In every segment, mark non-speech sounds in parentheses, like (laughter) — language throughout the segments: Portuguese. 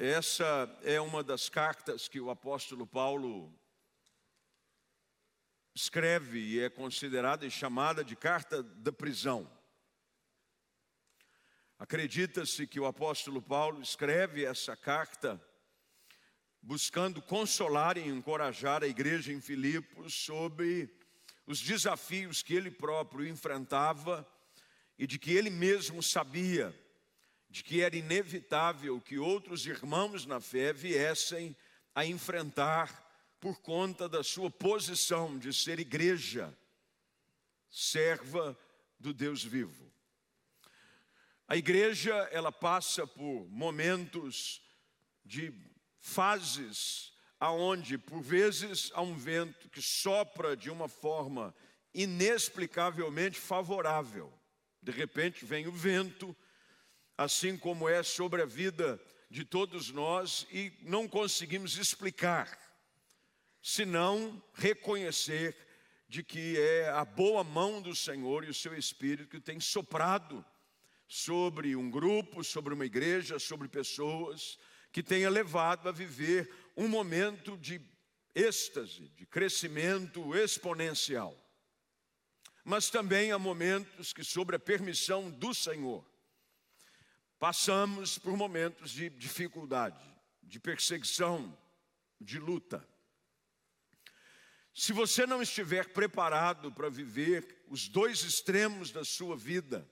essa é uma das cartas que o apóstolo Paulo escreve e é considerada e chamada de carta da prisão. Acredita-se que o apóstolo Paulo escreve essa carta buscando consolar e encorajar a igreja em Filipos sobre os desafios que ele próprio enfrentava e de que ele mesmo sabia de que era inevitável que outros irmãos na fé viessem a enfrentar por conta da sua posição de ser igreja, serva do Deus vivo. A igreja, ela passa por momentos de fases aonde por vezes há um vento que sopra de uma forma inexplicavelmente favorável. De repente vem o vento, assim como é sobre a vida de todos nós e não conseguimos explicar, senão reconhecer de que é a boa mão do Senhor e o seu Espírito que tem soprado sobre um grupo, sobre uma igreja, sobre pessoas, que tenha levado a viver um momento de êxtase, de crescimento exponencial. Mas também há momentos que, sobre a permissão do Senhor, passamos por momentos de dificuldade, de perseguição, de luta. Se você não estiver preparado para viver os dois extremos da sua vida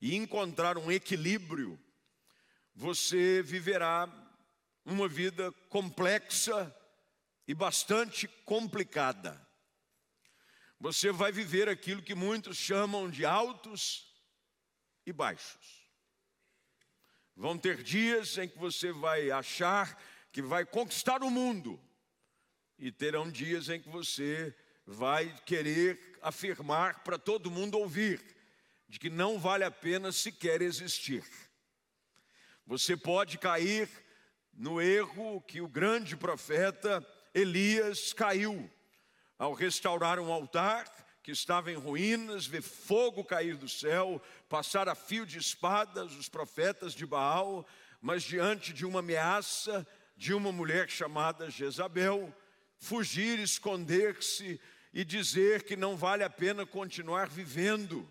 e encontrar um equilíbrio você viverá uma vida complexa e bastante complicada. Você vai viver aquilo que muitos chamam de altos e baixos. Vão ter dias em que você vai achar que vai conquistar o mundo, e terão dias em que você vai querer afirmar para todo mundo ouvir de que não vale a pena sequer existir. Você pode cair no erro que o grande profeta Elias caiu ao restaurar um altar que estava em ruínas, ver fogo cair do céu, passar a fio de espadas os profetas de Baal, mas diante de uma ameaça de uma mulher chamada Jezabel, fugir, esconder-se e dizer que não vale a pena continuar vivendo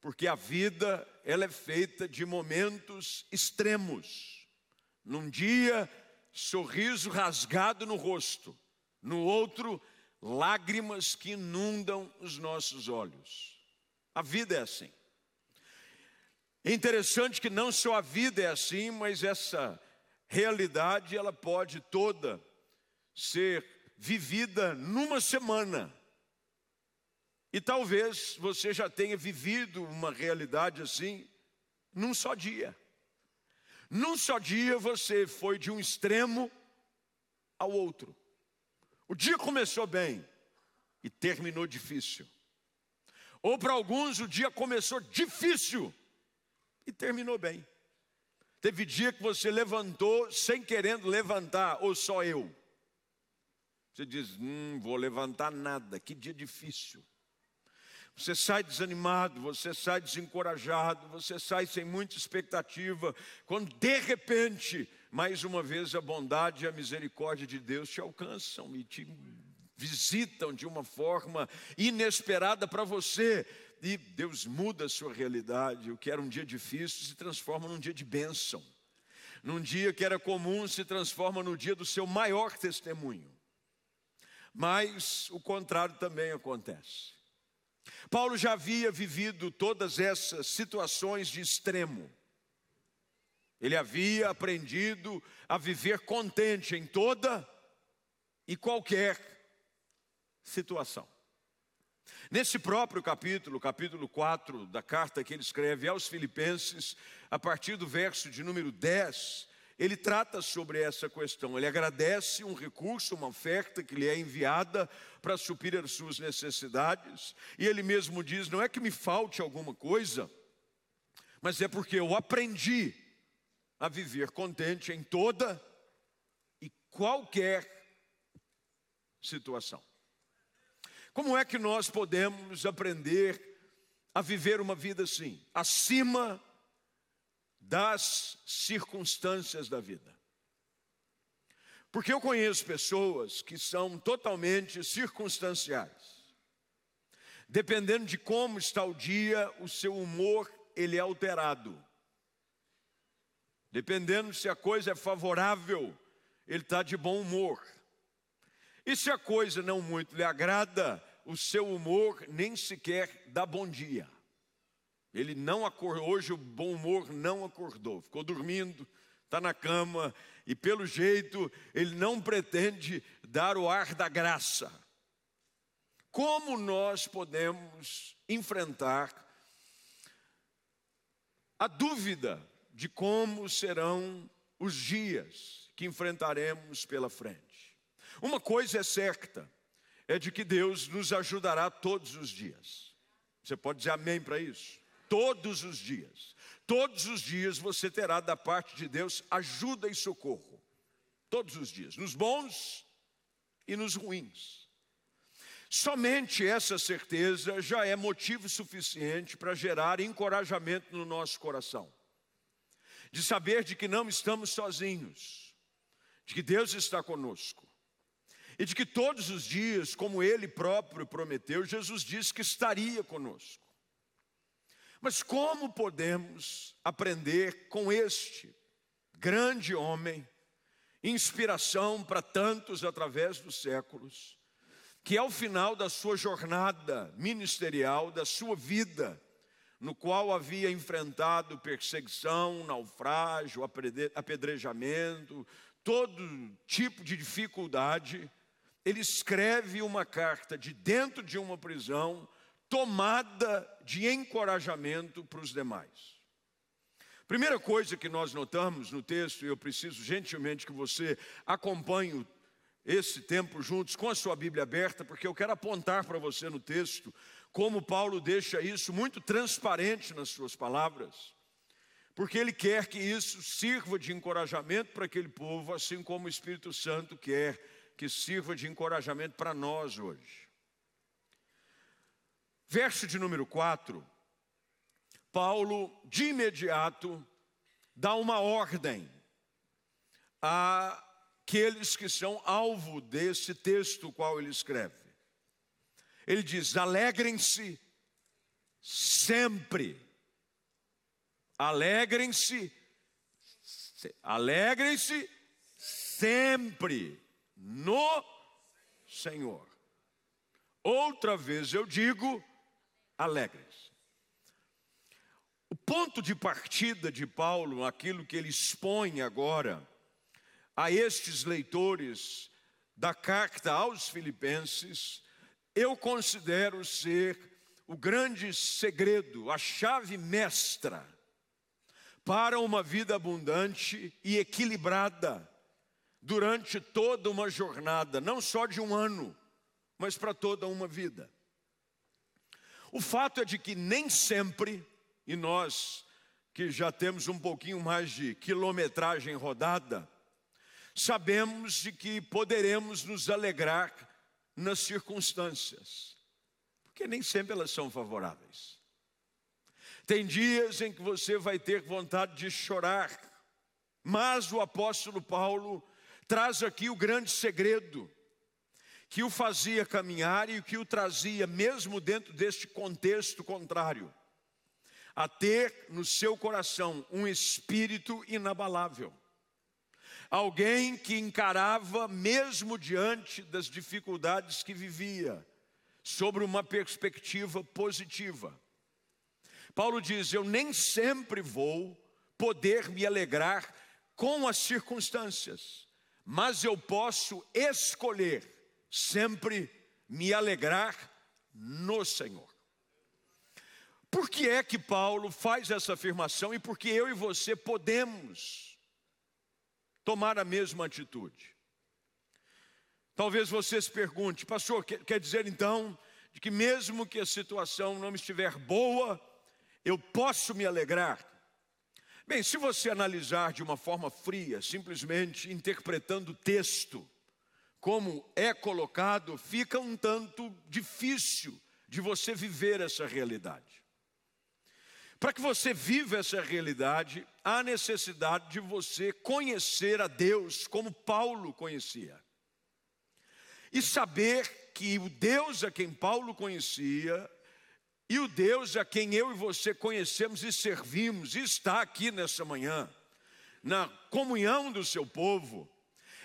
porque a vida ela é feita de momentos extremos. Num dia, sorriso rasgado no rosto, no outro, lágrimas que inundam os nossos olhos. A vida é assim. É interessante que não só a vida é assim, mas essa realidade ela pode toda ser vivida numa semana. E talvez você já tenha vivido uma realidade assim num só dia. Num só dia você foi de um extremo ao outro. O dia começou bem e terminou difícil. Ou para alguns o dia começou difícil e terminou bem. Teve dia que você levantou sem querendo levantar, ou só eu. Você diz: Hum, vou levantar nada, que dia difícil. Você sai desanimado, você sai desencorajado, você sai sem muita expectativa, quando de repente, mais uma vez, a bondade e a misericórdia de Deus te alcançam e te visitam de uma forma inesperada para você, e Deus muda a sua realidade. O que era um dia difícil se transforma num dia de bênção, num dia que era comum se transforma no dia do seu maior testemunho. Mas o contrário também acontece. Paulo já havia vivido todas essas situações de extremo. Ele havia aprendido a viver contente em toda e qualquer situação. Nesse próprio capítulo, capítulo 4 da carta que ele escreve aos Filipenses, a partir do verso de número 10, ele trata sobre essa questão. Ele agradece um recurso, uma oferta que lhe é enviada para suprir as suas necessidades. E ele mesmo diz: não é que me falte alguma coisa, mas é porque eu aprendi a viver contente em toda e qualquer situação. Como é que nós podemos aprender a viver uma vida assim, acima das circunstâncias da vida. Porque eu conheço pessoas que são totalmente circunstanciais. Dependendo de como está o dia, o seu humor ele é alterado. Dependendo se a coisa é favorável, ele está de bom humor. E se a coisa não muito lhe agrada, o seu humor nem sequer dá bom dia. Ele não acordou, hoje o bom humor não acordou, ficou dormindo, está na cama e pelo jeito ele não pretende dar o ar da graça. Como nós podemos enfrentar a dúvida de como serão os dias que enfrentaremos pela frente? Uma coisa é certa, é de que Deus nos ajudará todos os dias. Você pode dizer amém para isso? Todos os dias. Todos os dias você terá da parte de Deus ajuda e socorro. Todos os dias, nos bons e nos ruins. Somente essa certeza já é motivo suficiente para gerar encorajamento no nosso coração. De saber de que não estamos sozinhos, de que Deus está conosco e de que todos os dias, como ele próprio prometeu, Jesus disse que estaria conosco. Mas como podemos aprender com este grande homem, inspiração para tantos através dos séculos, que ao final da sua jornada ministerial, da sua vida, no qual havia enfrentado perseguição, naufrágio, apedrejamento, todo tipo de dificuldade, ele escreve uma carta de dentro de uma prisão, tomada de encorajamento para os demais. Primeira coisa que nós notamos no texto, e eu preciso gentilmente que você acompanhe esse tempo juntos com a sua Bíblia aberta, porque eu quero apontar para você no texto como Paulo deixa isso muito transparente nas suas palavras, porque ele quer que isso sirva de encorajamento para aquele povo, assim como o Espírito Santo quer que sirva de encorajamento para nós hoje. Verso de número 4, Paulo de imediato dá uma ordem àqueles que são alvo desse texto qual ele escreve. Ele diz: alegrem-se sempre. Alegrem-se, alegrem-se sempre no Senhor. Outra vez eu digo, alegres. O ponto de partida de Paulo, aquilo que ele expõe agora a estes leitores da carta aos Filipenses, eu considero ser o grande segredo, a chave mestra para uma vida abundante e equilibrada durante toda uma jornada, não só de um ano, mas para toda uma vida. O fato é de que nem sempre, e nós que já temos um pouquinho mais de quilometragem rodada, sabemos de que poderemos nos alegrar nas circunstâncias, porque nem sempre elas são favoráveis. Tem dias em que você vai ter vontade de chorar, mas o apóstolo Paulo traz aqui o grande segredo que o fazia caminhar e que o trazia, mesmo dentro deste contexto contrário, a ter no seu coração um espírito inabalável. Alguém que encarava, mesmo diante das dificuldades que vivia, sobre uma perspectiva positiva. Paulo diz: Eu nem sempre vou poder me alegrar com as circunstâncias, mas eu posso escolher sempre me alegrar no Senhor. Por que é que Paulo faz essa afirmação e por que eu e você podemos tomar a mesma atitude? Talvez você se pergunte, pastor, quer dizer então de que mesmo que a situação não estiver boa, eu posso me alegrar? Bem, se você analisar de uma forma fria, simplesmente interpretando o texto, como é colocado, fica um tanto difícil de você viver essa realidade. Para que você viva essa realidade, há necessidade de você conhecer a Deus como Paulo conhecia. E saber que o Deus a quem Paulo conhecia e o Deus a quem eu e você conhecemos e servimos, está aqui nessa manhã, na comunhão do seu povo,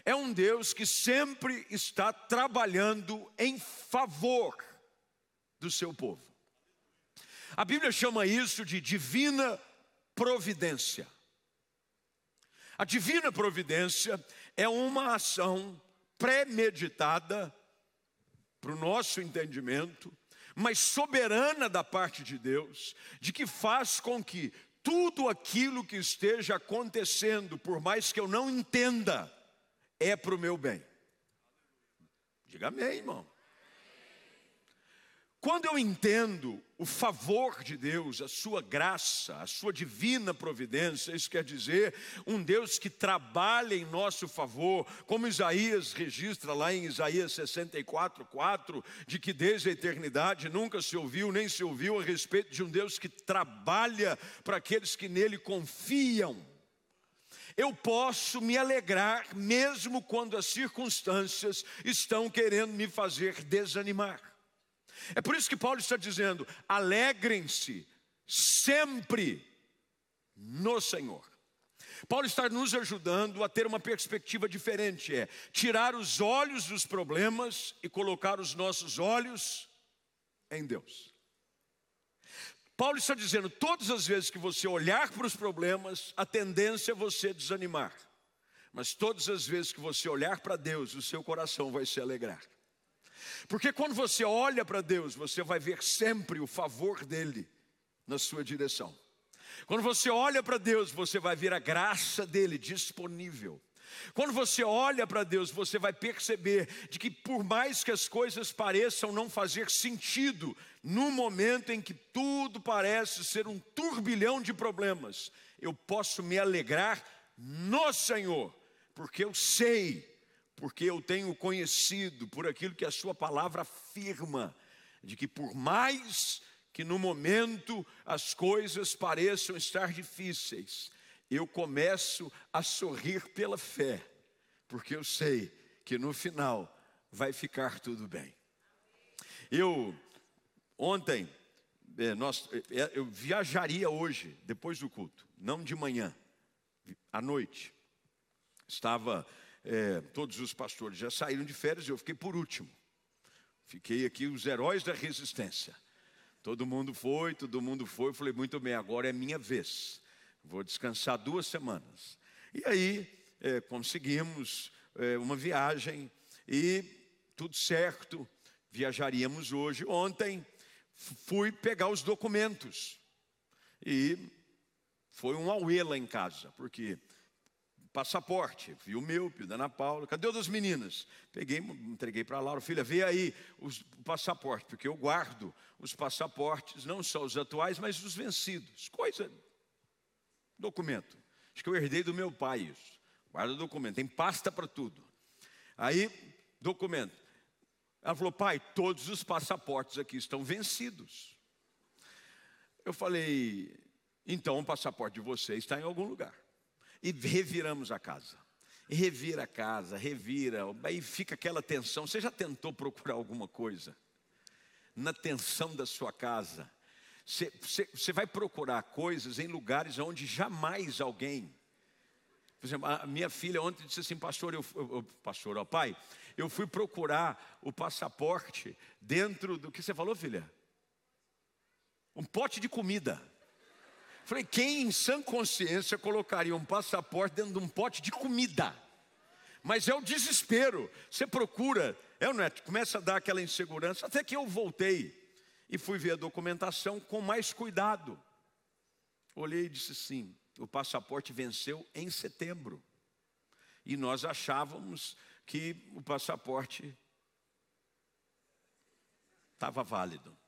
é um Deus que sempre está trabalhando em favor do seu povo. A Bíblia chama isso de divina providência. A divina providência é uma ação premeditada, para o nosso entendimento, mas soberana da parte de Deus, de que faz com que tudo aquilo que esteja acontecendo, por mais que eu não entenda, é para o meu bem. Diga amém, irmão. Quando eu entendo o favor de Deus, a sua graça, a sua divina providência, isso quer dizer um Deus que trabalha em nosso favor, como Isaías registra lá em Isaías 64, 4, de que desde a eternidade nunca se ouviu, nem se ouviu a respeito de um Deus que trabalha para aqueles que nele confiam. Eu posso me alegrar mesmo quando as circunstâncias estão querendo me fazer desanimar. É por isso que Paulo está dizendo: alegrem-se sempre no Senhor. Paulo está nos ajudando a ter uma perspectiva diferente, é tirar os olhos dos problemas e colocar os nossos olhos em Deus. Paulo está dizendo: todas as vezes que você olhar para os problemas, a tendência é você desanimar, mas todas as vezes que você olhar para Deus, o seu coração vai se alegrar. Porque quando você olha para Deus, você vai ver sempre o favor dEle na sua direção. Quando você olha para Deus, você vai ver a graça dEle disponível. Quando você olha para Deus, você vai perceber de que por mais que as coisas pareçam não fazer sentido, no momento em que tudo parece ser um turbilhão de problemas, eu posso me alegrar no Senhor, porque eu sei porque eu tenho conhecido por aquilo que a Sua palavra afirma, de que por mais que no momento as coisas pareçam estar difíceis, eu começo a sorrir pela fé, porque eu sei que no final vai ficar tudo bem. Eu, ontem, é, nós, é, eu viajaria hoje, depois do culto, não de manhã, à noite. Estava é, todos os pastores já saíram de férias e eu fiquei por último. Fiquei aqui os heróis da resistência. Todo mundo foi, todo mundo foi. Eu falei, muito bem, agora é minha vez. Vou descansar duas semanas. E aí é, conseguimos é, uma viagem e tudo certo. Viajaríamos hoje. Ontem fui pegar os documentos. E foi um auê lá em casa, porque passaporte, vi o meu, vi o da Ana Paula, cadê o das meninas? Peguei, entreguei para a Laura, filha, vê aí os, o passaporte, porque eu guardo os passaportes, não só os atuais, mas os vencidos. Coisa, documento. Acho que eu herdei do meu pai isso. Guarda documento, tem pasta para tudo. Aí, documento. Ela falou, pai, todos os passaportes aqui estão vencidos. Eu falei, então o passaporte de vocês está em algum lugar e reviramos a casa. E revira a casa, revira, aí fica aquela tensão. Você já tentou procurar alguma coisa? Na tensão da sua casa, você, você, você vai procurar coisas em lugares onde jamais alguém. Por exemplo, a minha filha ontem disse assim, pastor, eu, eu pastor, ó, pai, eu fui procurar o passaporte dentro do que você falou, filha? Um pote de comida. Falei, quem em sã consciência colocaria um passaporte dentro de um pote de comida? Mas é o desespero. Você procura, é o neto, começa a dar aquela insegurança. Até que eu voltei e fui ver a documentação com mais cuidado. Olhei e disse sim: o passaporte venceu em setembro. E nós achávamos que o passaporte estava válido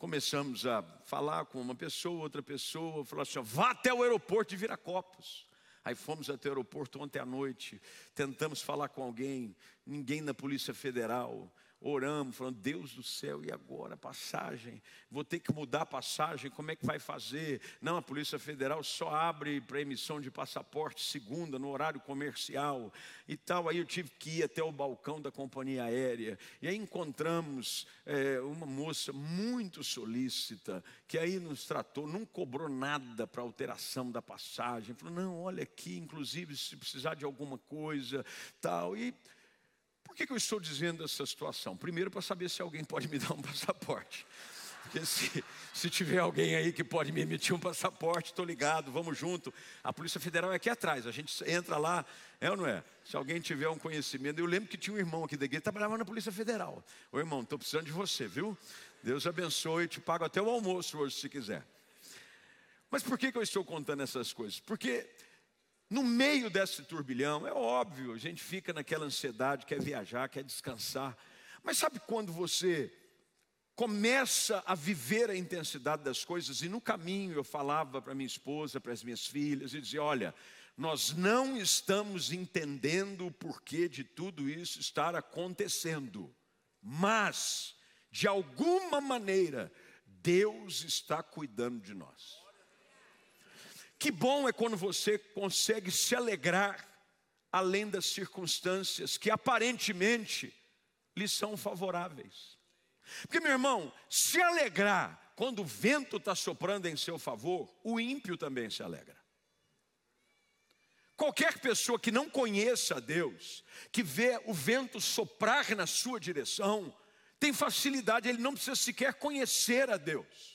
começamos a falar com uma pessoa, outra pessoa, falou assim: vá até o aeroporto de Viracopos. Aí fomos até o aeroporto ontem à noite, tentamos falar com alguém, ninguém na Polícia Federal. Oramos, falando: Deus do céu, e agora? Passagem, vou ter que mudar a passagem, como é que vai fazer? Não, a Polícia Federal só abre para emissão de passaporte segunda, no horário comercial e tal. Aí eu tive que ir até o balcão da companhia aérea, e aí encontramos é, uma moça muito solícita, que aí nos tratou, não cobrou nada para alteração da passagem, falou: Não, olha aqui, inclusive, se precisar de alguma coisa, tal. E que, que eu estou dizendo essa situação? Primeiro, para saber se alguém pode me dar um (laughs) passaporte. Porque se, se tiver alguém aí que pode me emitir um passaporte, estou ligado, vamos junto. A Polícia Federal é aqui atrás, a gente entra lá, é ou não é? Se alguém tiver um conhecimento, eu lembro que tinha um irmão aqui da igreja, trabalhava na Polícia Federal. Ô irmão, estou precisando de você, viu? Deus abençoe, te pago até o almoço hoje, se quiser. Mas por que, que eu estou contando essas coisas? Porque no meio desse turbilhão, é óbvio, a gente fica naquela ansiedade, quer viajar, quer descansar. Mas sabe quando você começa a viver a intensidade das coisas, e no caminho eu falava para minha esposa, para as minhas filhas, e dizia: olha, nós não estamos entendendo o porquê de tudo isso estar acontecendo, mas, de alguma maneira, Deus está cuidando de nós. Que bom é quando você consegue se alegrar além das circunstâncias que aparentemente lhe são favoráveis. Porque, meu irmão, se alegrar quando o vento está soprando em seu favor, o ímpio também se alegra. Qualquer pessoa que não conheça a Deus, que vê o vento soprar na sua direção, tem facilidade, ele não precisa sequer conhecer a Deus.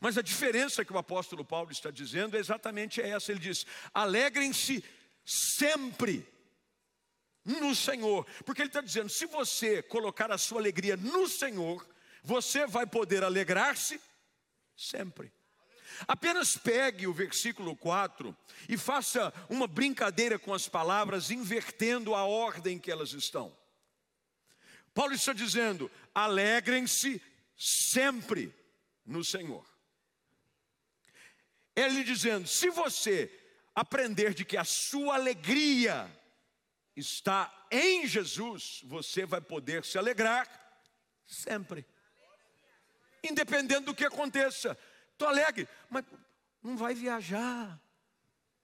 Mas a diferença que o apóstolo Paulo está dizendo é exatamente essa. Ele diz: alegrem-se sempre no Senhor, porque ele está dizendo: se você colocar a sua alegria no Senhor, você vai poder alegrar-se sempre. Apenas pegue o versículo 4 e faça uma brincadeira com as palavras, invertendo a ordem que elas estão. Paulo está dizendo: alegrem-se sempre no Senhor. Ele dizendo: se você aprender de que a sua alegria está em Jesus, você vai poder se alegrar sempre, independente do que aconteça. Estou alegre, mas não vai viajar,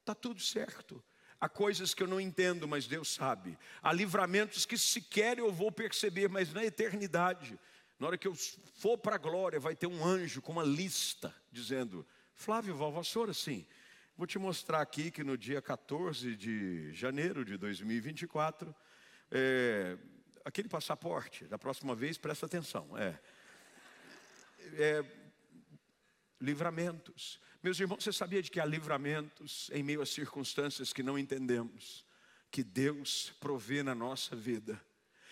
está tudo certo. Há coisas que eu não entendo, mas Deus sabe. Há livramentos que sequer eu vou perceber, mas na eternidade, na hora que eu for para a glória, vai ter um anjo com uma lista dizendo: Flávio Valvassoura, sim. Vou te mostrar aqui que no dia 14 de janeiro de 2024, é, aquele passaporte, da próxima vez, presta atenção. É, é, livramentos. Meus irmãos, você sabia de que há livramentos em meio a circunstâncias que não entendemos, que Deus provê na nossa vida.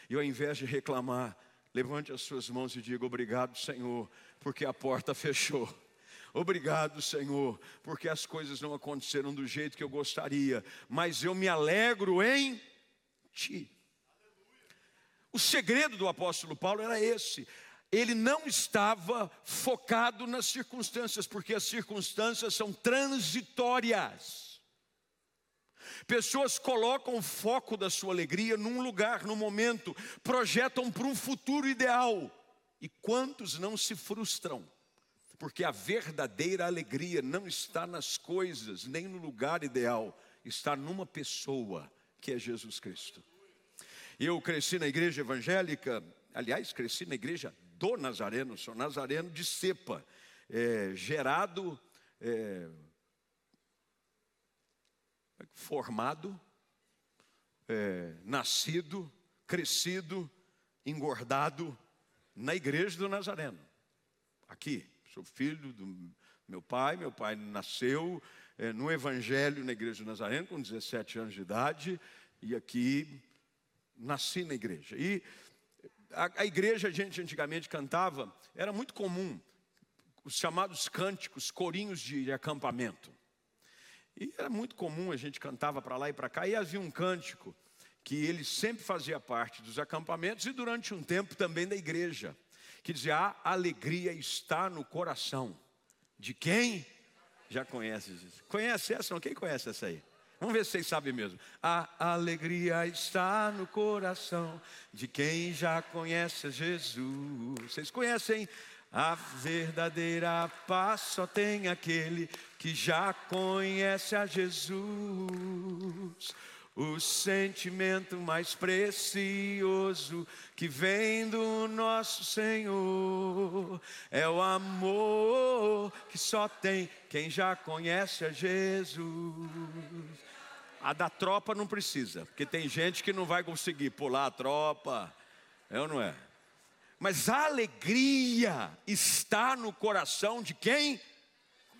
E ao invés de reclamar, levante as suas mãos e diga: Obrigado, Senhor, porque a porta fechou. Obrigado, Senhor, porque as coisas não aconteceram do jeito que eu gostaria, mas eu me alegro em Ti. O segredo do apóstolo Paulo era esse. Ele não estava focado nas circunstâncias, porque as circunstâncias são transitórias. Pessoas colocam o foco da sua alegria num lugar, num momento, projetam para um futuro ideal. E quantos não se frustram? Porque a verdadeira alegria não está nas coisas, nem no lugar ideal, está numa pessoa, que é Jesus Cristo. Eu cresci na igreja evangélica, aliás, cresci na igreja do Nazareno, sou nazareno de cepa, é, gerado, é, formado, é, nascido, crescido, engordado na igreja do Nazareno, aqui, Sou filho do meu pai. Meu pai nasceu é, no Evangelho na Igreja de Nazareno com 17 anos de idade. E aqui nasci na igreja. E a, a igreja, a gente antigamente cantava, era muito comum os chamados cânticos, corinhos de, de acampamento. E era muito comum, a gente cantava para lá e para cá, e havia um cântico que ele sempre fazia parte dos acampamentos e durante um tempo também da igreja que dizia: a alegria está no coração de quem já conhece isso. Conhece essa? Não? Quem conhece essa aí? Vamos ver se vocês sabem mesmo. A alegria está no coração de quem já conhece Jesus. Vocês conhecem? A verdadeira paz só tem aquele que já conhece a Jesus. O sentimento mais precioso que vem do nosso Senhor é o amor que só tem quem já conhece a Jesus. A da tropa não precisa, porque tem gente que não vai conseguir pular a tropa, é ou não é? Mas a alegria está no coração de quem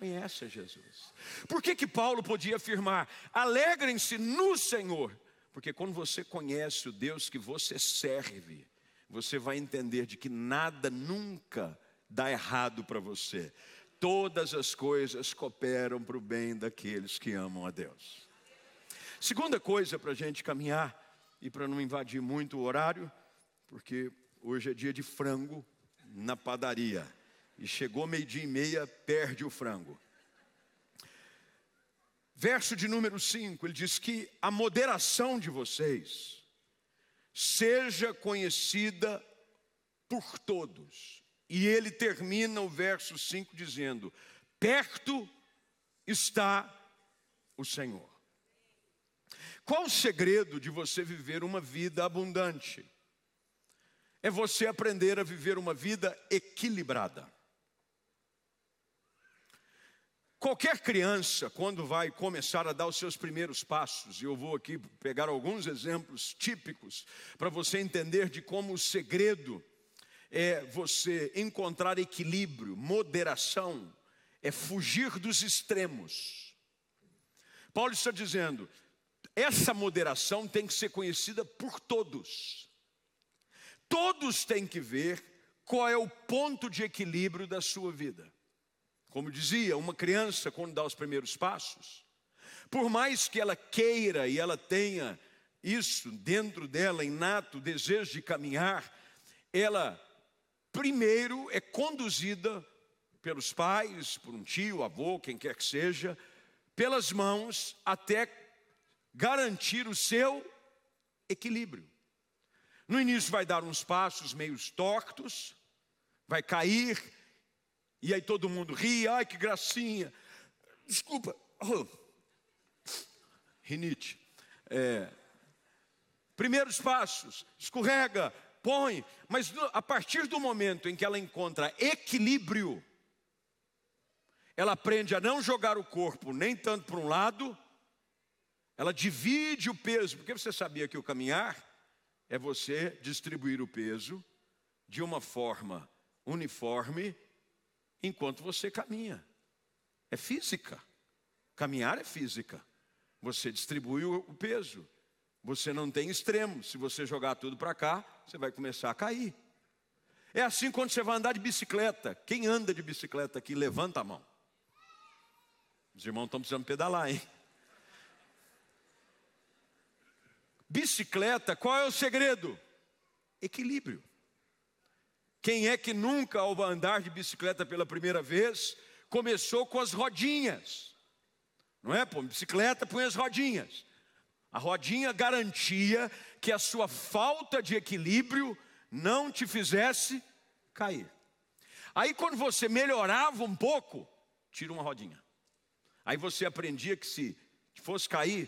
conhece a Jesus. Por que que Paulo podia afirmar: alegrem-se no Senhor? Porque quando você conhece o Deus que você serve, você vai entender de que nada nunca dá errado para você. Todas as coisas cooperam para o bem daqueles que amam a Deus. Segunda coisa para a gente caminhar e para não invadir muito o horário, porque hoje é dia de frango na padaria. E chegou meio-dia e meia, perde o frango. Verso de número 5, ele diz que a moderação de vocês seja conhecida por todos. E ele termina o verso 5 dizendo: Perto está o Senhor. Qual o segredo de você viver uma vida abundante? É você aprender a viver uma vida equilibrada. Qualquer criança, quando vai começar a dar os seus primeiros passos, e eu vou aqui pegar alguns exemplos típicos para você entender de como o segredo é você encontrar equilíbrio, moderação, é fugir dos extremos. Paulo está dizendo: essa moderação tem que ser conhecida por todos. Todos têm que ver qual é o ponto de equilíbrio da sua vida. Como dizia, uma criança, quando dá os primeiros passos, por mais que ela queira e ela tenha isso dentro dela, inato, desejo de caminhar, ela primeiro é conduzida pelos pais, por um tio, avô, quem quer que seja, pelas mãos até garantir o seu equilíbrio. No início vai dar uns passos meio tortos, vai cair, e aí todo mundo ri, ai que gracinha. Desculpa, oh. rinite. É, primeiros passos, escorrega, põe, mas a partir do momento em que ela encontra equilíbrio, ela aprende a não jogar o corpo nem tanto para um lado, ela divide o peso, porque você sabia que o caminhar é você distribuir o peso de uma forma uniforme enquanto você caminha. É física. Caminhar é física. Você distribui o peso. Você não tem extremo. Se você jogar tudo para cá, você vai começar a cair. É assim quando você vai andar de bicicleta. Quem anda de bicicleta aqui, levanta a mão. Os irmãos estão precisando pedalar, hein? Bicicleta, qual é o segredo? Equilíbrio. Quem é que nunca, ao andar de bicicleta pela primeira vez, começou com as rodinhas? Não é? Põe bicicleta, põe as rodinhas. A rodinha garantia que a sua falta de equilíbrio não te fizesse cair. Aí, quando você melhorava um pouco, tira uma rodinha. Aí você aprendia que se fosse cair,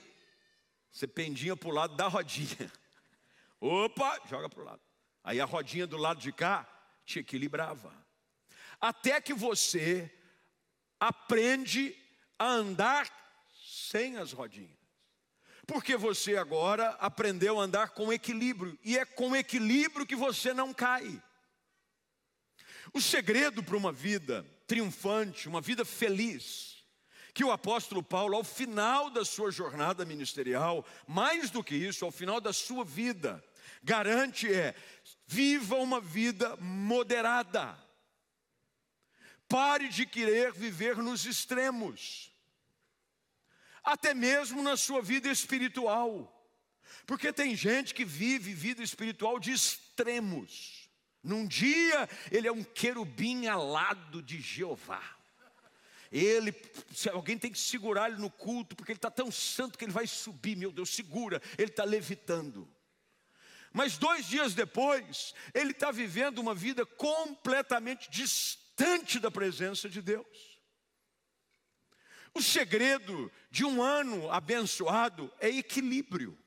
você pendia para o lado da rodinha. (laughs) Opa, joga para o lado. Aí a rodinha do lado de cá te equilibrava. Até que você aprende a andar sem as rodinhas. Porque você agora aprendeu a andar com equilíbrio, e é com equilíbrio que você não cai. O segredo para uma vida triunfante, uma vida feliz, que o apóstolo Paulo, ao final da sua jornada ministerial, mais do que isso, ao final da sua vida, garante é: viva uma vida moderada. Pare de querer viver nos extremos, até mesmo na sua vida espiritual, porque tem gente que vive vida espiritual de extremos. Num dia ele é um querubim alado de Jeová, ele, alguém tem que segurar ele no culto, porque ele está tão santo que ele vai subir, meu Deus, segura, ele está levitando. Mas dois dias depois, ele está vivendo uma vida completamente distante da presença de Deus. O segredo de um ano abençoado é equilíbrio.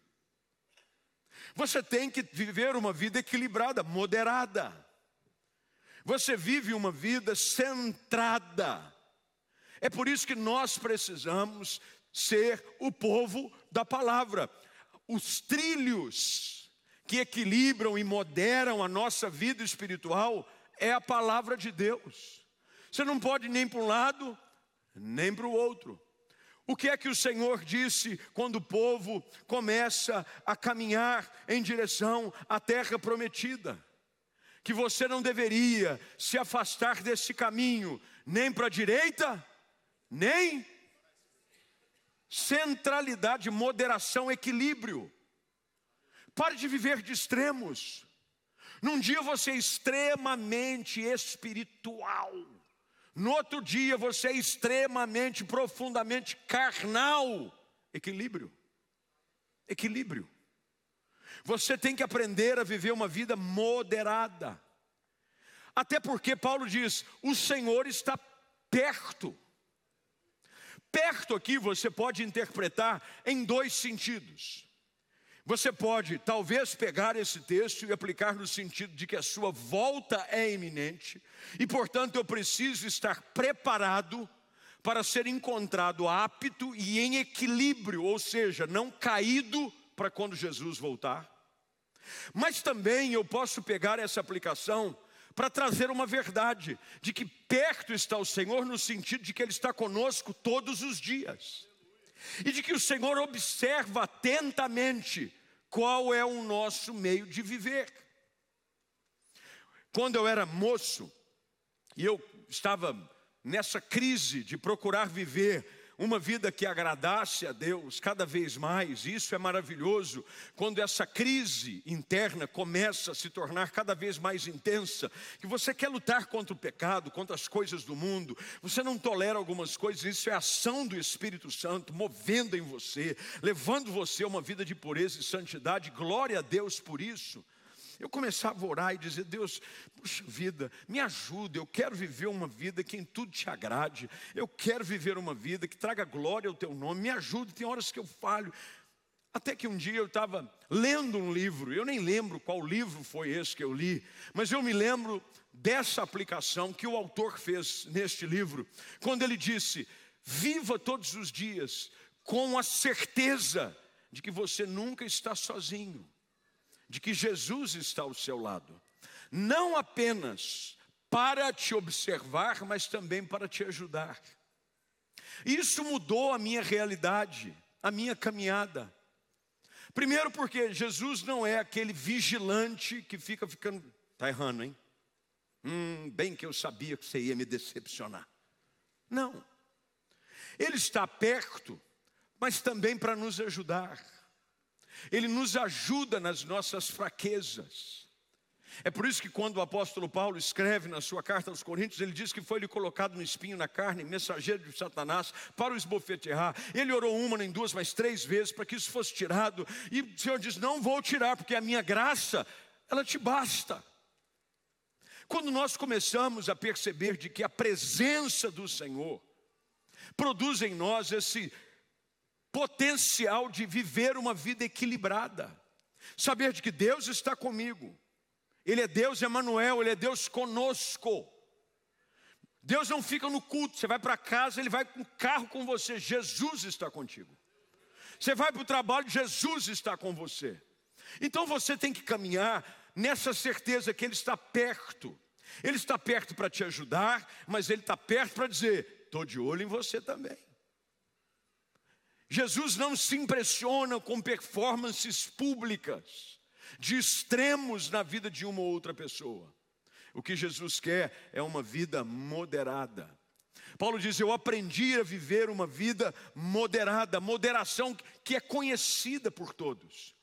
Você tem que viver uma vida equilibrada, moderada. Você vive uma vida centrada. É por isso que nós precisamos ser o povo da palavra. Os trilhos que equilibram e moderam a nossa vida espiritual é a palavra de Deus. Você não pode nem para um lado, nem para o outro. O que é que o Senhor disse quando o povo começa a caminhar em direção à terra prometida? Que você não deveria se afastar desse caminho, nem para a direita, nem centralidade, moderação, equilíbrio. Pare de viver de extremos. Num dia você é extremamente espiritual. No outro dia você é extremamente, profundamente carnal. Equilíbrio. Equilíbrio. Você tem que aprender a viver uma vida moderada. Até porque Paulo diz: o Senhor está perto. Perto aqui você pode interpretar em dois sentidos. Você pode, talvez, pegar esse texto e aplicar no sentido de que a sua volta é iminente e, portanto, eu preciso estar preparado para ser encontrado apto e em equilíbrio, ou seja, não caído para quando Jesus voltar. Mas também eu posso pegar essa aplicação para trazer uma verdade de que perto está o Senhor no sentido de que ele está conosco todos os dias. E de que o Senhor observa atentamente qual é o nosso meio de viver. Quando eu era moço, e eu estava nessa crise de procurar viver uma vida que agradasse a Deus cada vez mais. Isso é maravilhoso quando essa crise interna começa a se tornar cada vez mais intensa, que você quer lutar contra o pecado, contra as coisas do mundo. Você não tolera algumas coisas, isso é ação do Espírito Santo movendo em você, levando você a uma vida de pureza e santidade. Glória a Deus por isso. Eu começava a orar e dizer: Deus, puxa vida, me ajuda. Eu quero viver uma vida que em tudo te agrade. Eu quero viver uma vida que traga glória ao teu nome. Me ajude. Tem horas que eu falho. Até que um dia eu estava lendo um livro, eu nem lembro qual livro foi esse que eu li, mas eu me lembro dessa aplicação que o autor fez neste livro, quando ele disse: Viva todos os dias com a certeza de que você nunca está sozinho de que Jesus está ao seu lado, não apenas para te observar, mas também para te ajudar. Isso mudou a minha realidade, a minha caminhada. Primeiro, porque Jesus não é aquele vigilante que fica ficando. Está errando, hein? Hum, bem que eu sabia que você ia me decepcionar. Não. Ele está perto, mas também para nos ajudar. Ele nos ajuda nas nossas fraquezas. É por isso que quando o apóstolo Paulo escreve na sua carta aos Coríntios, ele diz que foi-lhe colocado um espinho na carne, mensageiro de Satanás, para o esbofetear. Ele orou uma, nem duas, mas três vezes para que isso fosse tirado. E o Senhor diz: Não vou tirar, porque a minha graça, ela te basta. Quando nós começamos a perceber de que a presença do Senhor produz em nós esse potencial de viver uma vida equilibrada. Saber de que Deus está comigo. Ele é Deus Emanuel, ele é Deus conosco. Deus não fica no culto, você vai para casa, ele vai com carro com você. Jesus está contigo. Você vai para o trabalho, Jesus está com você. Então você tem que caminhar nessa certeza que Ele está perto. Ele está perto para te ajudar, mas Ele está perto para dizer: estou de olho em você também. Jesus não se impressiona com performances públicas, de extremos na vida de uma ou outra pessoa. O que Jesus quer é uma vida moderada. Paulo diz: Eu aprendi a viver uma vida moderada, moderação que é conhecida por todos.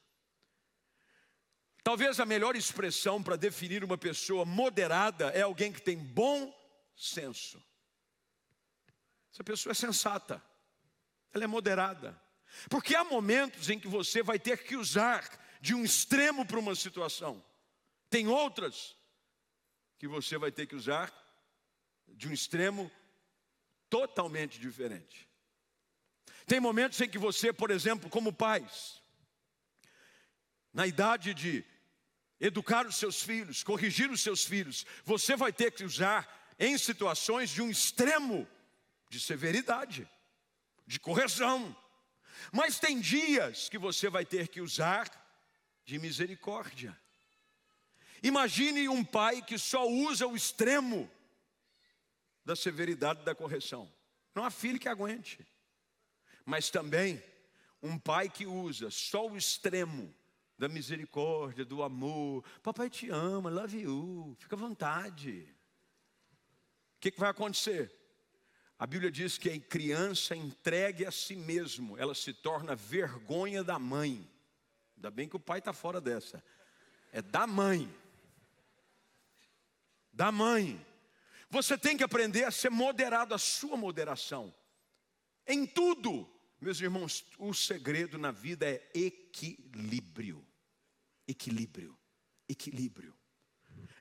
Talvez a melhor expressão para definir uma pessoa moderada é alguém que tem bom senso. Essa pessoa é sensata, ela é moderada. Porque há momentos em que você vai ter que usar de um extremo para uma situação, tem outras que você vai ter que usar de um extremo totalmente diferente. Tem momentos em que você, por exemplo, como pais, na idade de educar os seus filhos, corrigir os seus filhos, você vai ter que usar em situações de um extremo de severidade, de correção. Mas tem dias que você vai ter que usar de misericórdia. Imagine um pai que só usa o extremo da severidade da correção. Não há filho que aguente. Mas também um pai que usa só o extremo da misericórdia, do amor. Papai te ama, love you, fica à vontade. O que, que vai acontecer? A Bíblia diz que a criança entregue a si mesmo, ela se torna vergonha da mãe. Ainda bem que o pai está fora dessa. É da mãe. Da mãe. Você tem que aprender a ser moderado, a sua moderação. Em tudo. Meus irmãos, o segredo na vida é equilíbrio. Equilíbrio. Equilíbrio.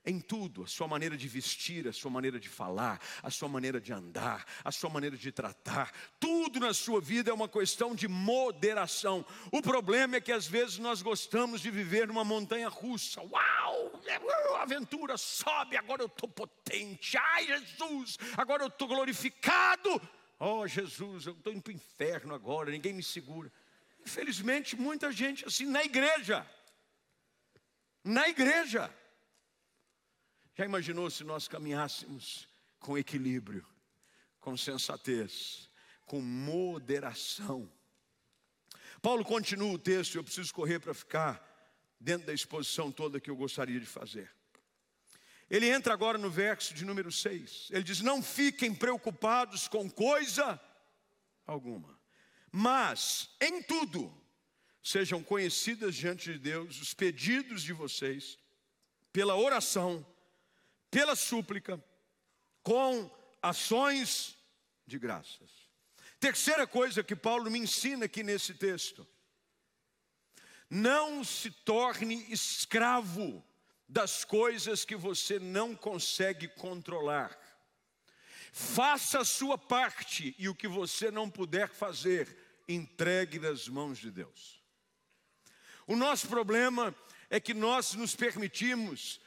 Em tudo, a sua maneira de vestir, a sua maneira de falar, a sua maneira de andar, a sua maneira de tratar, tudo na sua vida é uma questão de moderação. O problema é que às vezes nós gostamos de viver numa montanha russa. Uau! A aventura sobe, agora eu estou potente. Ai, Jesus, agora eu estou glorificado. Oh, Jesus, eu estou indo para o inferno agora, ninguém me segura. Infelizmente, muita gente assim na igreja. Na igreja. Já imaginou se nós caminhássemos com equilíbrio, com sensatez, com moderação? Paulo continua o texto, eu preciso correr para ficar dentro da exposição toda que eu gostaria de fazer. Ele entra agora no verso de número 6. Ele diz: Não fiquem preocupados com coisa alguma, mas em tudo sejam conhecidas diante de Deus os pedidos de vocês, pela oração, pela súplica, com ações de graças. Terceira coisa que Paulo me ensina aqui nesse texto: não se torne escravo das coisas que você não consegue controlar. Faça a sua parte e o que você não puder fazer, entregue nas mãos de Deus. O nosso problema é que nós nos permitimos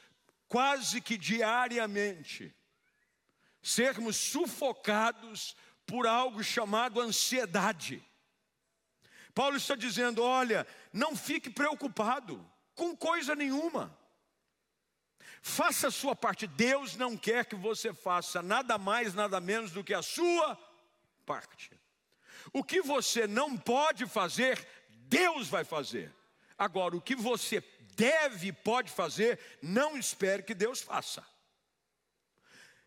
quase que diariamente, sermos sufocados por algo chamado ansiedade. Paulo está dizendo: olha, não fique preocupado com coisa nenhuma. Faça a sua parte. Deus não quer que você faça nada mais, nada menos do que a sua parte. O que você não pode fazer, Deus vai fazer. Agora, o que você deve e pode fazer, não espere que Deus faça.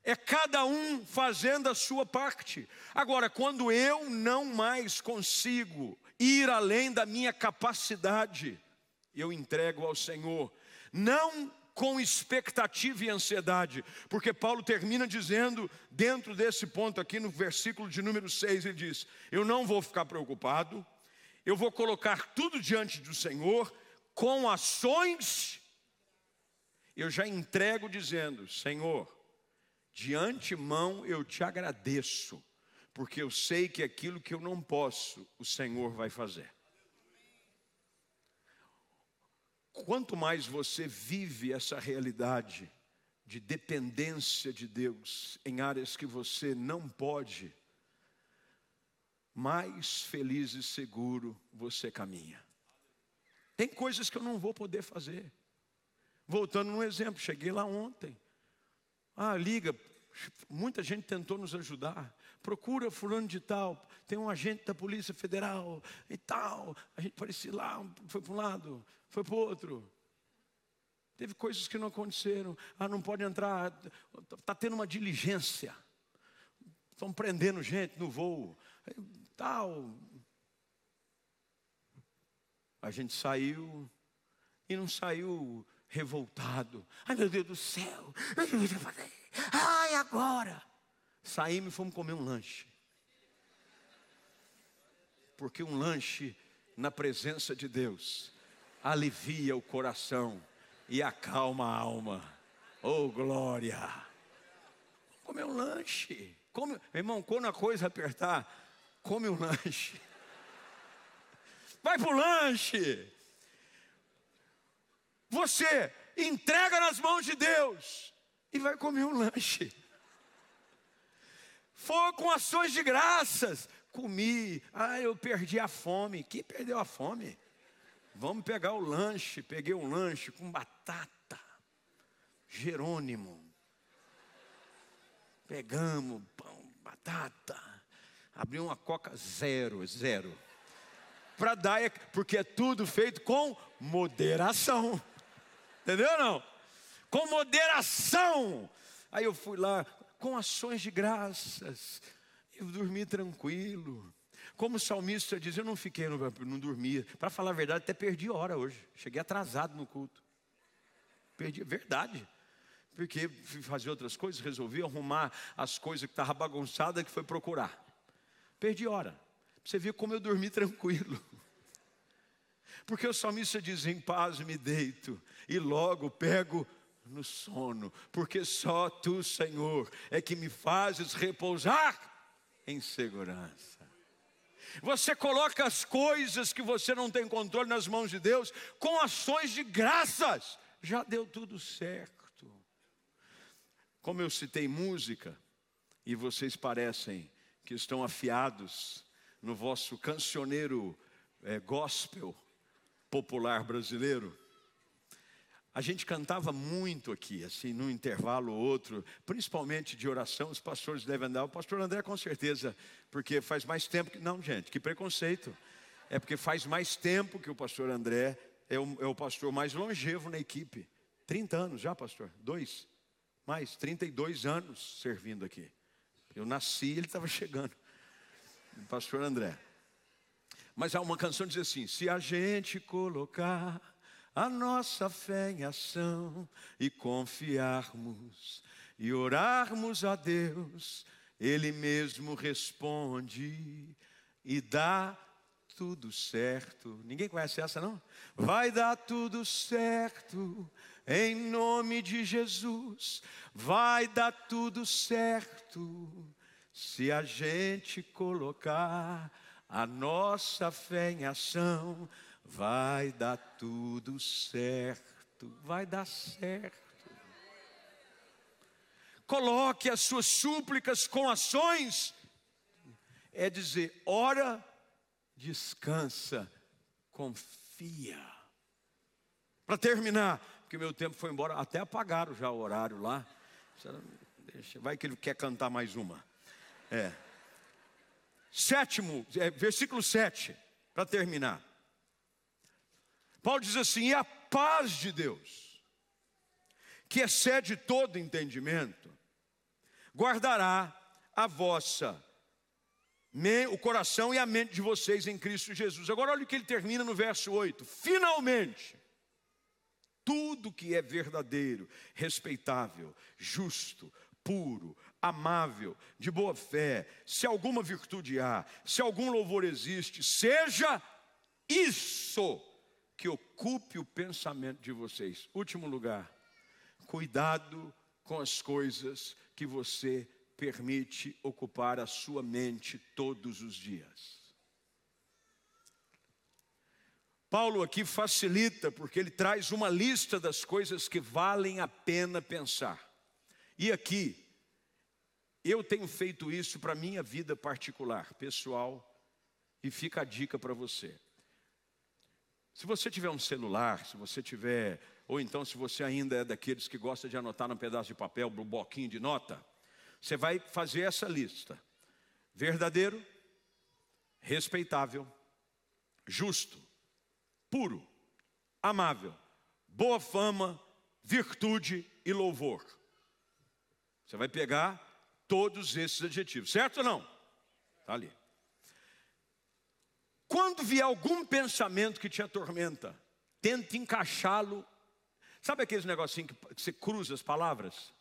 É cada um fazendo a sua parte. Agora, quando eu não mais consigo ir além da minha capacidade, eu entrego ao Senhor, não com expectativa e ansiedade, porque Paulo termina dizendo, dentro desse ponto aqui no versículo de número 6, ele diz: Eu não vou ficar preocupado, eu vou colocar tudo diante do Senhor, com ações, eu já entrego dizendo: Senhor, de antemão eu te agradeço, porque eu sei que aquilo que eu não posso, o Senhor vai fazer. Quanto mais você vive essa realidade de dependência de Deus em áreas que você não pode, mais feliz e seguro você caminha. Tem coisas que eu não vou poder fazer. Voltando no exemplo, cheguei lá ontem. Ah, liga, muita gente tentou nos ajudar. Procura fulano de tal, tem um agente da Polícia Federal e tal. A gente parecia lá, foi para um lado, foi para o outro. Teve coisas que não aconteceram. Ah, não pode entrar, está tendo uma diligência. Estão prendendo gente no voo. Tal, a gente saiu e não saiu revoltado. Ai meu Deus do céu, ai agora. Saímos e fomos comer um lanche. Porque um lanche na presença de Deus alivia o coração e acalma a alma. Oh, glória! Comer um lanche. Come, irmão, quando a coisa apertar, come um (laughs) lanche. Vai para o lanche. Você entrega nas mãos de Deus e vai comer um lanche. For com ações de graças. Comi, ah, eu perdi a fome. Quem perdeu a fome? Vamos pegar o lanche. Peguei um lanche com batata, Jerônimo. Pegamos pão, batata. Abri uma coca zero, zero. Para dar, é, porque é tudo feito com moderação. Entendeu não? Com moderação. Aí eu fui lá com ações de graças. Eu dormi tranquilo. Como o salmista diz, eu não fiquei, não, não dormia. Para falar a verdade, até perdi hora hoje. Cheguei atrasado no culto. Perdi, verdade. Porque fui fazer outras coisas, resolvi arrumar as coisas que estavam bagunçadas que foi procurar. Perdi hora. Você viu como eu dormi tranquilo. Porque o salmista diz: Em paz me deito e logo pego no sono, porque só tu, Senhor, é que me fazes repousar em segurança. Você coloca as coisas que você não tem controle nas mãos de Deus com ações de graças, já deu tudo certo. Como eu citei música, e vocês parecem que estão afiados no vosso cancioneiro é, gospel, popular brasileiro. A gente cantava muito aqui, assim, num intervalo ou outro, principalmente de oração, os pastores devem andar. O pastor André, com certeza, porque faz mais tempo que. Não, gente, que preconceito. É porque faz mais tempo que o pastor André é o, é o pastor mais longevo na equipe. 30 anos já, pastor? Dois? Mais, 32 anos servindo aqui. Eu nasci ele estava (laughs) chegando. O pastor André. Mas há uma canção que diz assim: se a gente colocar a nossa fé em ação e confiarmos e orarmos a Deus, Ele mesmo responde e dá tudo certo. Ninguém conhece essa, não? Vai dar tudo certo, em nome de Jesus. Vai dar tudo certo, se a gente colocar a nossa fé em ação, vai dar tudo certo, vai dar certo. Coloque as suas súplicas com ações, é dizer, ora, descansa, confia. Para terminar, porque meu tempo foi embora, até apagaram já o horário lá. Vai que ele quer cantar mais uma. É. Sétimo, é, versículo 7, para terminar. Paulo diz assim: e a paz de Deus, que excede todo entendimento, guardará a vossa o coração e a mente de vocês em Cristo Jesus. Agora olha o que ele termina no verso 8: finalmente, tudo que é verdadeiro, respeitável, justo, puro, amável, de boa fé, se alguma virtude há, se algum louvor existe, seja isso que ocupe o pensamento de vocês. Último lugar, cuidado com as coisas que você permite ocupar a sua mente todos os dias. Paulo aqui facilita, porque ele traz uma lista das coisas que valem a pena pensar. E aqui, eu tenho feito isso para minha vida particular, pessoal, e fica a dica para você. Se você tiver um celular, se você tiver, ou então se você ainda é daqueles que gosta de anotar num pedaço de papel, um bloquinho de nota, você vai fazer essa lista: verdadeiro, respeitável, justo, puro, amável, boa fama, virtude e louvor. Você vai pegar todos esses adjetivos, certo ou não? Está ali. Quando vier algum pensamento que te atormenta, tente encaixá-lo. Sabe aqueles negocinho que você cruza as palavras?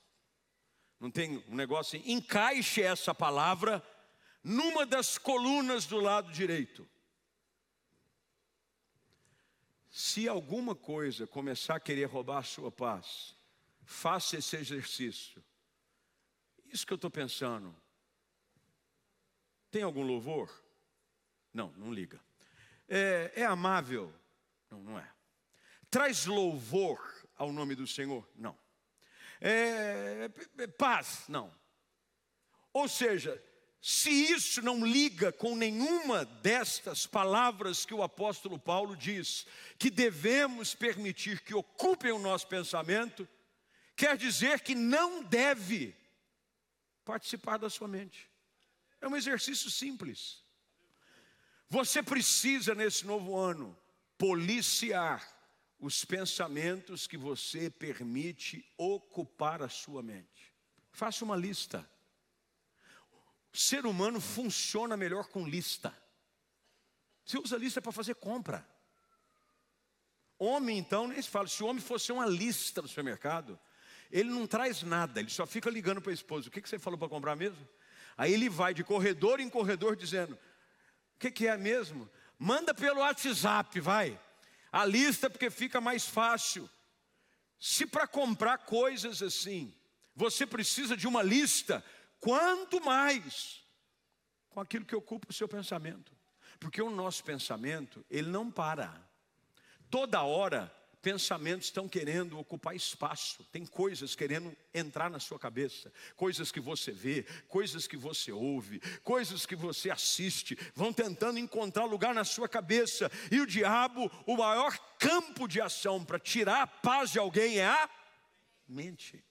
Não tem um negócio assim? Encaixe essa palavra numa das colunas do lado direito. Se alguma coisa começar a querer roubar a sua paz, faça esse exercício. Isso que eu estou pensando. Tem algum louvor? Não, não liga. É, é amável? Não, não é. Traz louvor ao nome do Senhor? Não. É, é, paz? Não. Ou seja, se isso não liga com nenhuma destas palavras que o apóstolo Paulo diz, que devemos permitir que ocupem o nosso pensamento, quer dizer que não deve participar da sua mente. É um exercício simples. Você precisa, nesse novo ano, policiar os pensamentos que você permite ocupar a sua mente. Faça uma lista. O ser humano funciona melhor com lista. Você usa lista para fazer compra. Homem, então, nem se fala. Se o homem fosse uma lista no supermercado, ele não traz nada, ele só fica ligando para a esposa: O que, que você falou para comprar mesmo? Aí ele vai de corredor em corredor dizendo: O que, que é mesmo? Manda pelo WhatsApp, vai. A lista, porque fica mais fácil. Se para comprar coisas assim, você precisa de uma lista, quanto mais com aquilo que ocupa o seu pensamento. Porque o nosso pensamento, ele não para. Toda hora, pensamentos estão querendo ocupar espaço, tem coisas querendo entrar na sua cabeça, coisas que você vê, coisas que você ouve, coisas que você assiste, vão tentando encontrar lugar na sua cabeça, e o diabo, o maior campo de ação para tirar a paz de alguém é a mente.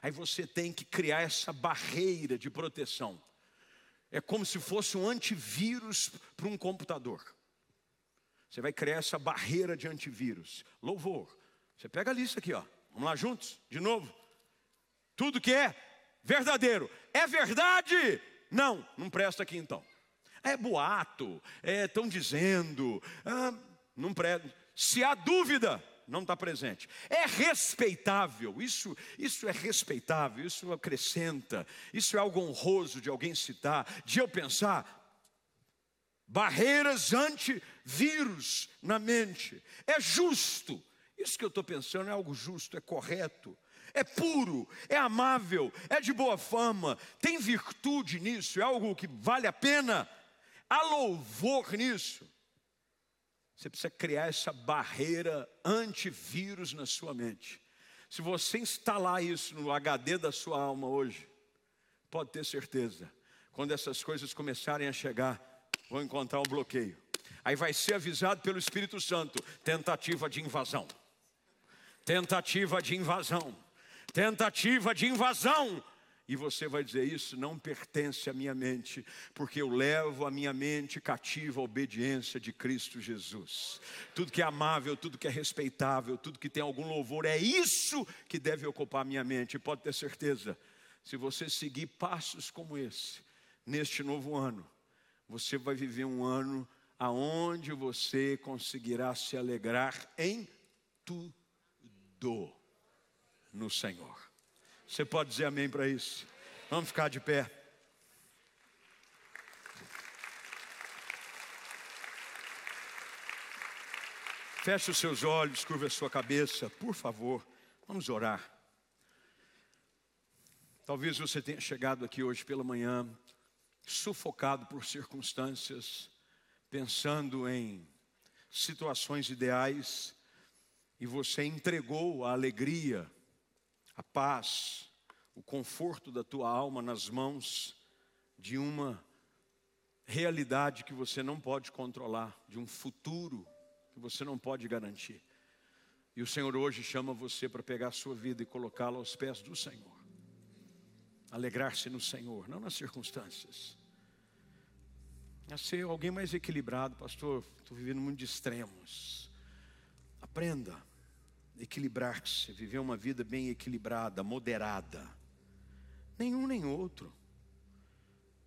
Aí você tem que criar essa barreira de proteção. É como se fosse um antivírus para um computador. Você vai criar essa barreira de antivírus. Louvor. Você pega a lista aqui, ó. Vamos lá juntos, de novo. Tudo que é verdadeiro. É verdade? Não, não presta aqui então. É boato, estão é, dizendo, ah, não presta. Se há dúvida, não está presente. É respeitável, isso, isso é respeitável, isso acrescenta, isso é algo honroso de alguém citar, de eu pensar. Barreiras antivírus na mente. É justo. Isso que eu estou pensando é algo justo, é correto, é puro, é amável, é de boa fama, tem virtude nisso, é algo que vale a pena. Há louvor nisso. Você precisa criar essa barreira antivírus na sua mente. Se você instalar isso no HD da sua alma hoje, pode ter certeza, quando essas coisas começarem a chegar, vão encontrar um bloqueio. Aí vai ser avisado pelo Espírito Santo: tentativa de invasão. Tentativa de invasão. Tentativa de invasão e você vai dizer: Isso não pertence à minha mente, porque eu levo a minha mente cativa à obediência de Cristo Jesus. Tudo que é amável, tudo que é respeitável, tudo que tem algum louvor, é isso que deve ocupar a minha mente. Pode ter certeza, se você seguir passos como esse, neste novo ano, você vai viver um ano aonde você conseguirá se alegrar em tudo no Senhor. Você pode dizer amém para isso? Vamos ficar de pé. Feche os seus olhos, curva a sua cabeça, por favor. Vamos orar. Talvez você tenha chegado aqui hoje pela manhã, sufocado por circunstâncias, pensando em situações ideais, e você entregou a alegria, a paz, o conforto da tua alma nas mãos de uma realidade que você não pode controlar, de um futuro que você não pode garantir. E o Senhor hoje chama você para pegar a sua vida e colocá-la aos pés do Senhor. Alegrar-se no Senhor, não nas circunstâncias. A ser alguém mais equilibrado, pastor. Estou vivendo muito de extremos. Aprenda equilibrar-se, viver uma vida bem equilibrada, moderada. Nenhum nem outro.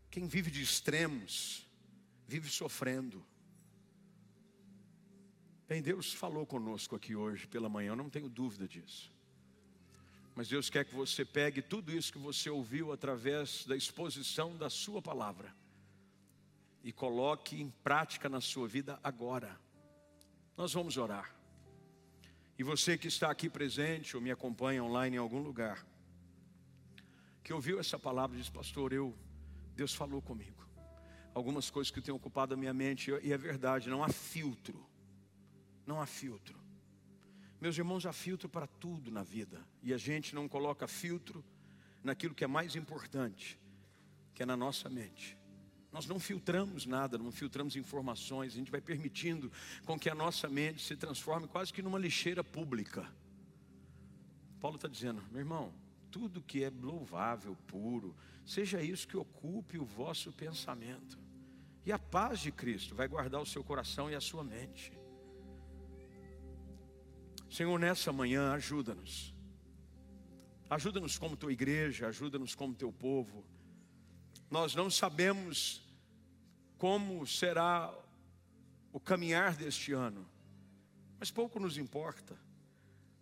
Quem vive de extremos, vive sofrendo. Bem, Deus falou conosco aqui hoje pela manhã, eu não tenho dúvida disso. Mas Deus quer que você pegue tudo isso que você ouviu através da exposição da Sua palavra e coloque em prática na sua vida agora. Nós vamos orar. E você que está aqui presente ou me acompanha online em algum lugar, que ouviu essa palavra e diz, pastor, eu, Deus falou comigo. Algumas coisas que têm ocupado a minha mente, e é verdade, não há filtro. Não há filtro. Meus irmãos, há filtro para tudo na vida. E a gente não coloca filtro naquilo que é mais importante, que é na nossa mente. Nós não filtramos nada, não filtramos informações, a gente vai permitindo com que a nossa mente se transforme quase que numa lixeira pública. Paulo está dizendo, meu irmão, tudo que é louvável, puro, seja isso que ocupe o vosso pensamento. E a paz de Cristo vai guardar o seu coração e a sua mente. Senhor, nessa manhã, ajuda-nos. Ajuda-nos como tua igreja, ajuda-nos como teu povo. Nós não sabemos como será o caminhar deste ano, mas pouco nos importa.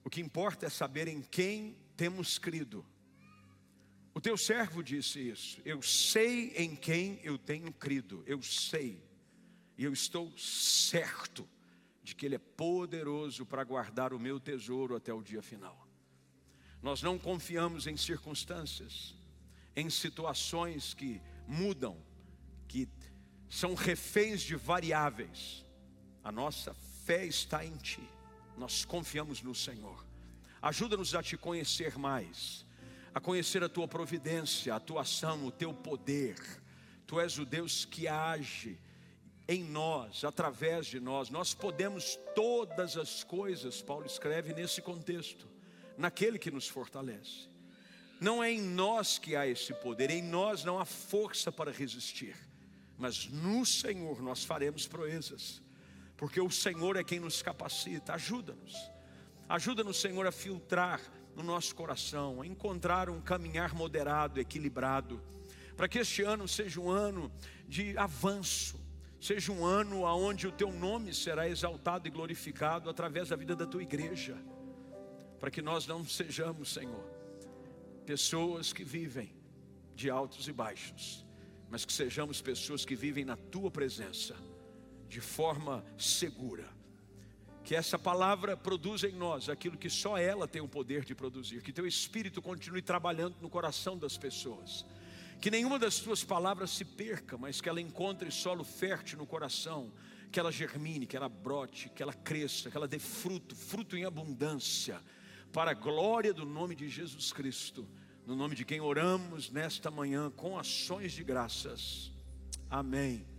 O que importa é saber em quem temos crido. O teu servo disse isso. Eu sei em quem eu tenho crido. Eu sei. E eu estou certo de que Ele é poderoso para guardar o meu tesouro até o dia final. Nós não confiamos em circunstâncias, em situações que mudam, que são reféns de variáveis. A nossa fé está em Ti. Nós confiamos no Senhor. Ajuda-nos a te conhecer mais, a conhecer a tua providência, a tua ação, o teu poder. Tu és o Deus que age em nós, através de nós. Nós podemos todas as coisas, Paulo escreve nesse contexto, naquele que nos fortalece. Não é em nós que há esse poder, em nós não há força para resistir, mas no Senhor nós faremos proezas, porque o Senhor é quem nos capacita. Ajuda-nos Ajuda-nos, Senhor, a filtrar no nosso coração, a encontrar um caminhar moderado, equilibrado, para que este ano seja um ano de avanço, seja um ano onde o teu nome será exaltado e glorificado através da vida da tua igreja, para que nós não sejamos, Senhor, pessoas que vivem de altos e baixos, mas que sejamos pessoas que vivem na tua presença de forma segura. Que essa palavra produza em nós aquilo que só ela tem o poder de produzir, que teu espírito continue trabalhando no coração das pessoas, que nenhuma das tuas palavras se perca, mas que ela encontre solo fértil no coração, que ela germine, que ela brote, que ela cresça, que ela dê fruto, fruto em abundância, para a glória do nome de Jesus Cristo, no nome de quem oramos nesta manhã com ações de graças. Amém.